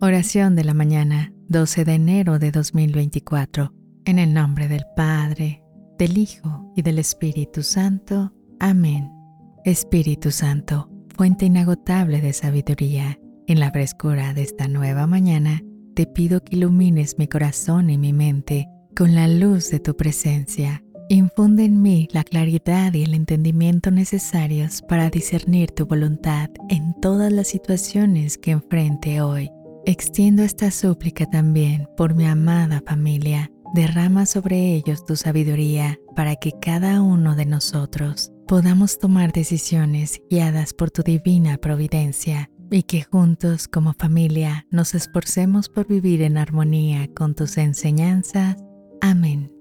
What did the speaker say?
Oración de la mañana, 12 de enero de 2024. En el nombre del Padre, del Hijo y del Espíritu Santo. Amén. Espíritu Santo, fuente inagotable de sabiduría, en la frescura de esta nueva mañana, te pido que ilumines mi corazón y mi mente con la luz de tu presencia. Infunde en mí la claridad y el entendimiento necesarios para discernir tu voluntad en todas las situaciones que enfrente hoy. Extiendo esta súplica también por mi amada familia. Derrama sobre ellos tu sabiduría para que cada uno de nosotros podamos tomar decisiones guiadas por tu divina providencia y que juntos como familia nos esforcemos por vivir en armonía con tus enseñanzas. Amén.